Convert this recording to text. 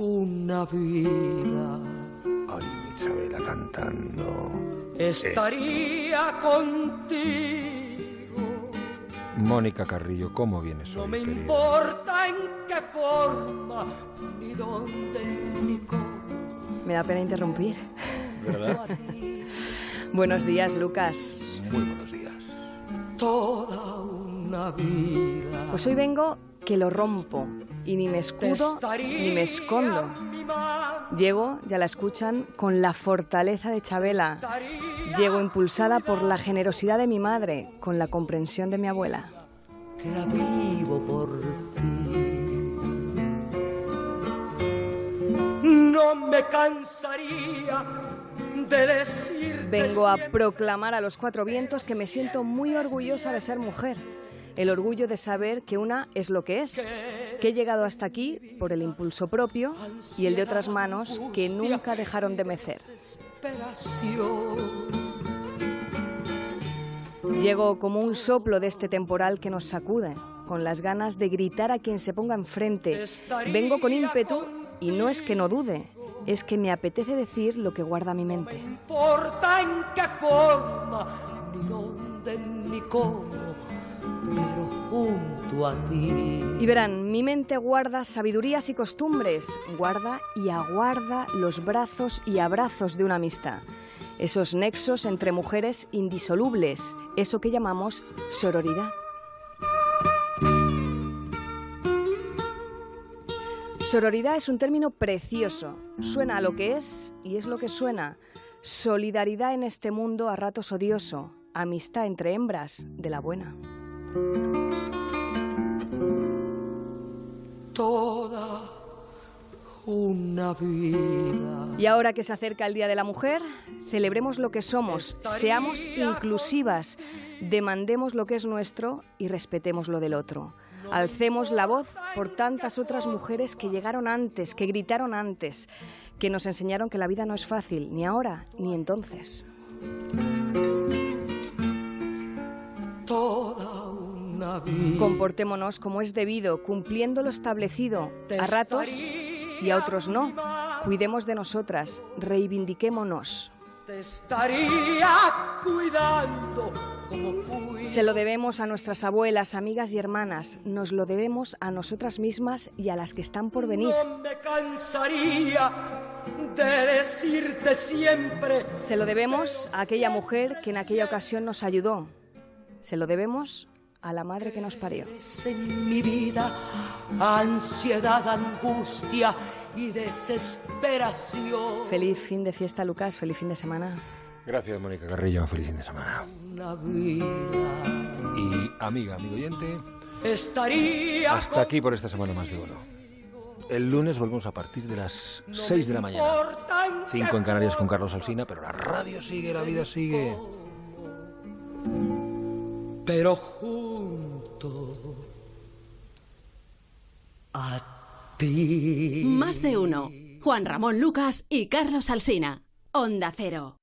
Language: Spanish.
una vida. Ay, mi Isabela cantando. Estaría contigo. Mónica Carrillo, ¿cómo vienes No hoy, me querida? importa en qué forma, ni dónde, ni cómo. Me da pena interrumpir. ¿Verdad? Buenos días, Lucas. Muy buenos días. Toda una vida. Pues hoy vengo que lo rompo y ni me escudo ni me escondo. Llego, ya la escuchan, con la fortaleza de Chabela. Llego impulsada por la generosidad de mi madre, con la comprensión de mi abuela. queda vivo por ti. No me cansaría de decirte Vengo a proclamar a los cuatro vientos que me siento muy orgullosa de ser mujer. El orgullo de saber que una es lo que es, que he llegado hasta aquí por el impulso propio y el de otras manos que nunca dejaron de mecer. Llego como un soplo de este temporal que nos sacude, con las ganas de gritar a quien se ponga enfrente. Vengo con ímpetu y no es que no dude, es que me apetece decir lo que guarda mi mente. importa en qué forma, ni dónde, ni cómo, pero junto a ti. Y verán, mi mente guarda sabidurías y costumbres, guarda y aguarda los brazos y abrazos de una amistad. Esos nexos entre mujeres indisolubles, eso que llamamos sororidad. Sororidad es un término precioso. Suena a lo que es y es lo que suena. Solidaridad en este mundo a ratos odioso. Amistad entre hembras de la buena. Toda una vida. Y ahora que se acerca el Día de la Mujer, celebremos lo que somos, seamos inclusivas, demandemos lo que es nuestro y respetemos lo del otro. Alcemos la voz por tantas otras mujeres que llegaron antes, que gritaron antes, que nos enseñaron que la vida no es fácil, ni ahora ni entonces. Toda. Comportémonos como es debido, cumpliendo lo establecido, a ratos y a otros no. Cuidemos de nosotras, reivindiquémonos. Te estaría cuidando como cuido. Se lo debemos a nuestras abuelas, amigas y hermanas, nos lo debemos a nosotras mismas y a las que están por venir. No me cansaría de decirte siempre Se lo debemos a aquella mujer que en aquella ocasión nos ayudó. Se lo debemos a la madre que nos parió. es en mi vida ansiedad, angustia y desesperación. Feliz fin de fiesta, Lucas. Feliz fin de semana. Gracias, Mónica Carrillo. Feliz fin de semana. Una vida Y amiga, amigo oyente, estaría hasta aquí por esta semana más de uno. El lunes volvemos a partir de las 6 de la mañana. Importa en qué 5 en Canarias con Carlos Alsina, pero la radio sigue, la vida sigue. Pero junto a ti. Más de uno. Juan Ramón Lucas y Carlos Alsina. Onda Cero.